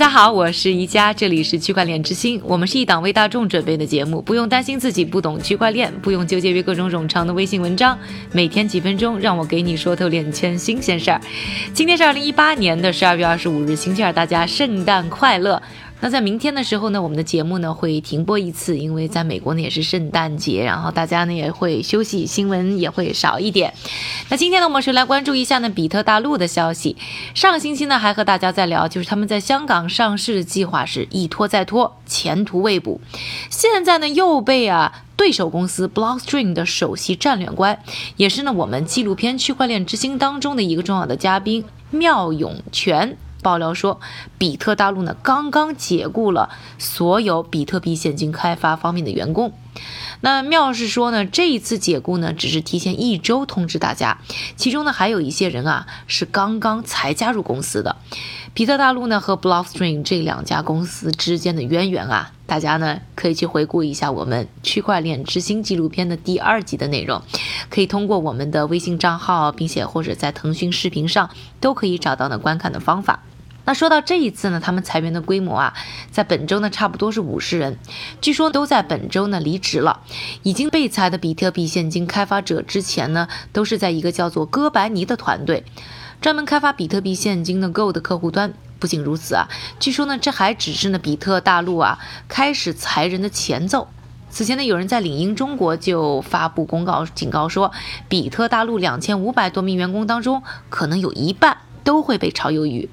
大家好，我是宜家，这里是区块链之星。我们是一档为大众准备的节目，不用担心自己不懂区块链，不用纠结于各种冗长的微信文章，每天几分钟，让我给你说透链圈新鲜事儿。今天是二零一八年的十二月二十五日，星期二，大家圣诞快乐。那在明天的时候呢，我们的节目呢会停播一次，因为在美国呢也是圣诞节，然后大家呢也会休息，新闻也会少一点。那今天呢，我们是来关注一下呢比特大陆的消息。上个星期呢还和大家在聊，就是他们在香港上市的计划是一拖再拖，前途未卜。现在呢又被啊对手公司 Blockstream 的首席战略官，也是呢我们纪录片《区块链之星》当中的一个重要的嘉宾妙永泉。爆料说，比特大陆呢刚刚解雇了所有比特币现金开发方面的员工。那妙是说呢，这一次解雇呢只是提前一周通知大家，其中呢还有一些人啊是刚刚才加入公司的。比特大陆呢和 Blockstream 这两家公司之间的渊源啊，大家呢可以去回顾一下我们区块链之星纪录片的第二集的内容，可以通过我们的微信账号，并且或者在腾讯视频上都可以找到呢观看的方法。那说到这一次呢，他们裁员的规模啊，在本周呢差不多是五十人，据说都在本周呢离职了。已经被裁的比特币现金开发者之前呢，都是在一个叫做哥白尼的团队，专门开发比特币现金的 Go 的客户端。不仅如此啊，据说呢，这还只是呢比特大陆啊开始裁人的前奏。此前呢，有人在领英中国就发布公告警告说，比特大陆两千五百多名员工当中，可能有一半。都会被炒鱿鱼。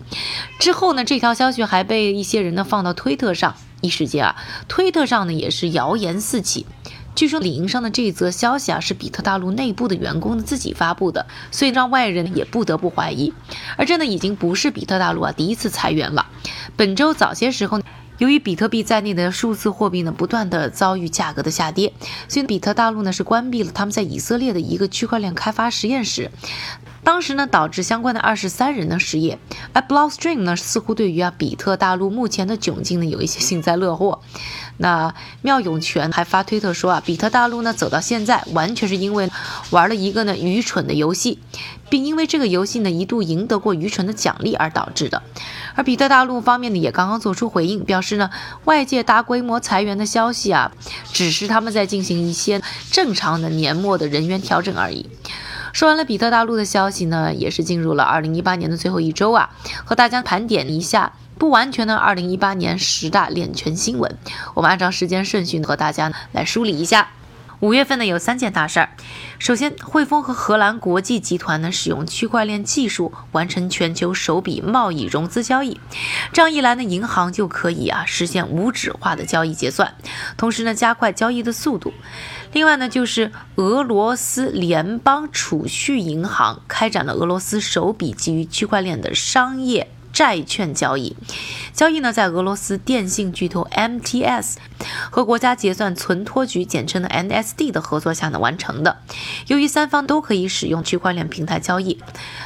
之后呢，这条消息还被一些人呢放到推特上，一时间啊，推特上呢也是谣言四起。据说领英上的这一则消息啊是比特大陆内部的员工呢自己发布的，所以让外人也不得不怀疑。而这呢已经不是比特大陆啊第一次裁员了。本周早些时候，由于比特币在内的数字货币呢不断的遭遇价格的下跌，所以比特大陆呢是关闭了他们在以色列的一个区块链开发实验室。当时呢，导致相关的二十三人呢失业，而 Blockstream 呢似乎对于啊比特大陆目前的窘境呢有一些幸灾乐祸。那妙永泉还发推特说啊，比特大陆呢走到现在，完全是因为玩了一个呢愚蠢的游戏，并因为这个游戏呢一度赢得过愚蠢的奖励而导致的。而比特大陆方面呢也刚刚做出回应，表示呢外界大规模裁员的消息啊，只是他们在进行一些正常的年末的人员调整而已。说完了比特大陆的消息呢，也是进入了二零一八年的最后一周啊，和大家盘点一下不完全的二零一八年十大链圈新闻。我们按照时间顺序和大家来梳理一下。五月份呢有三件大事儿，首先汇丰和荷兰国际集团呢使用区块链技术完成全球首笔贸易融资交易，这样一来呢银行就可以啊实现无纸化的交易结算，同时呢加快交易的速度。另外呢就是俄罗斯联邦储蓄银行开展了俄罗斯首笔基于区块链的商业。债券交易，交易呢在俄罗斯电信巨头 MTS 和国家结算存托局简称的 NSD 的合作下呢完成的。由于三方都可以使用区块链平台交易，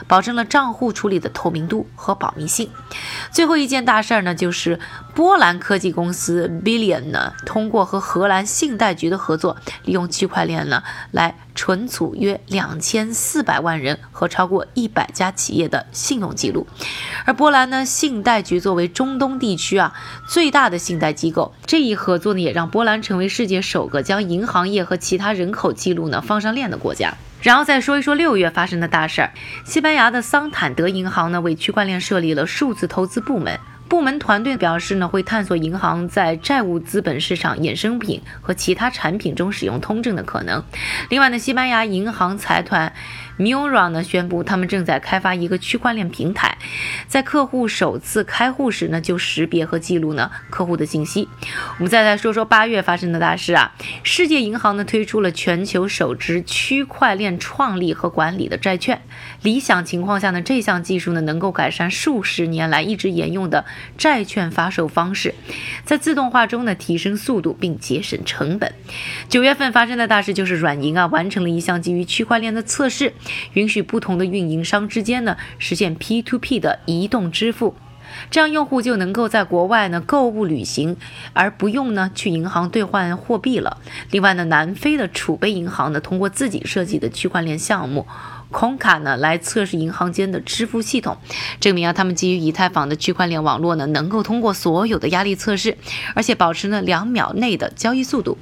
保证了账户处理的透明度和保密性。最后一件大事儿呢，就是波兰科技公司 Billion 呢通过和荷兰信贷局的合作，利用区块链呢来。存储约两千四百万人和超过一百家企业的信用记录，而波兰呢，信贷局作为中东地区啊最大的信贷机构，这一合作呢，也让波兰成为世界首个将银行业和其他人口记录呢放上链的国家。然后再说一说六月发生的大事儿，西班牙的桑坦德银行呢为区块链设立了数字投资部门。部门团队表示呢，会探索银行在债务资本市场衍生品和其他产品中使用通证的可能。另外呢，西班牙银行财团。Mura 呢宣布，他们正在开发一个区块链平台，在客户首次开户时呢，就识别和记录呢客户的信息。我们再来说说八月发生的大事啊，世界银行呢推出了全球首支区块链创立和管理的债券。理想情况下呢，这项技术呢能够改善数十年来一直沿用的债券发售方式，在自动化中呢提升速度并节省成本。九月份发生的大事就是软银啊完成了一项基于区块链的测试。允许不同的运营商之间呢实现 P to P 的移动支付，这样用户就能够在国外呢购物旅行，而不用呢去银行兑换货币了。另外呢，南非的储备银行呢通过自己设计的区块链项目空卡呢来测试银行间的支付系统，证明啊他们基于以太坊的区块链网络呢能够通过所有的压力测试，而且保持呢两秒内的交易速度。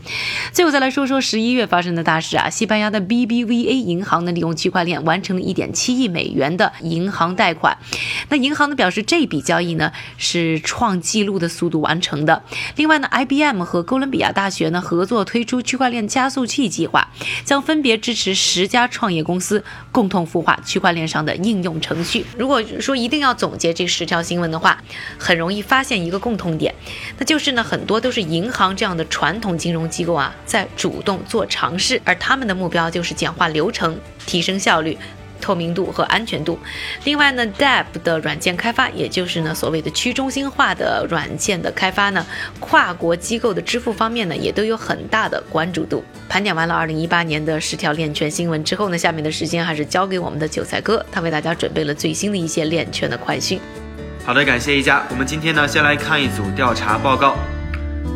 最后再来说说十一月发生的大事啊，西班牙的 BBVA 银行呢利用区块链完成了一点七亿美元的银行贷款，那银行呢表示这笔交易呢是创纪录的速度完成的。另外呢，IBM 和哥伦比亚大学呢合作推出区块链加速器计划，将分别支持十家创业公司共同孵化区块链上的应用程序。如果说一定要总结这十条新闻的话，很容易发现一个共同点，那就是呢很多都是银行这样的传统金融机构啊在主动做尝试，而他们的目标就是简化流程、提升效率。透明度和安全度。另外呢，DApp 的软件开发，也就是呢所谓的去中心化的软件的开发呢，跨国机构的支付方面呢，也都有很大的关注度。盘点完了2018年的十条链圈新闻之后呢，下面的时间还是交给我们的韭菜哥，他为大家准备了最新的一些链圈的快讯。好的，感谢一家。我们今天呢，先来看一组调查报告。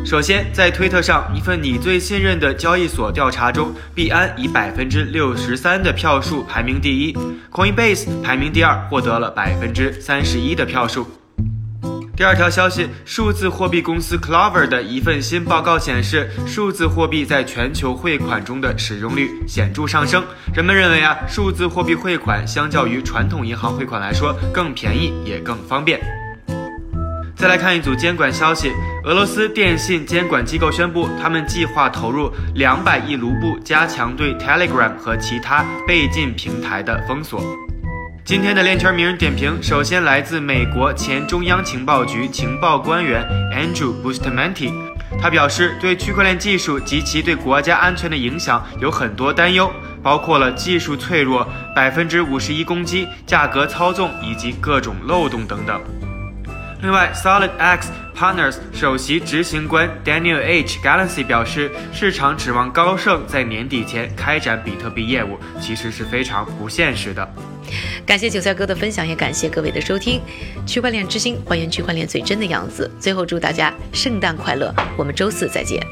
首先，在推特上一份你最信任的交易所调查中，币安以百分之六十三的票数排名第一，Coinbase 排名第二，获得了百分之三十一的票数。第二条消息，数字货币公司 Clover 的一份新报告显示，数字货币在全球汇款中的使用率显著上升。人们认为啊，数字货币汇款相较于传统银行汇款来说更便宜也更方便。再来看一组监管消息，俄罗斯电信监管机构宣布，他们计划投入两百亿卢布，加强对 Telegram 和其他被禁平台的封锁。今天的链圈名人点评，首先来自美国前中央情报局情报官员 Andrew Bustamante，他表示对区块链技术及其对国家安全的影响有很多担忧，包括了技术脆弱、百分之五十一攻击、价格操纵以及各种漏洞等等。另外，Solid X Partners 首席执行官 Daniel H. Galaxy 表示，市场指望高盛在年底前开展比特币业务，其实是非常不现实的。感谢韭菜哥的分享，也感谢各位的收听。区块链之星，还原区块链最真的样子。最后祝大家圣诞快乐，我们周四再见。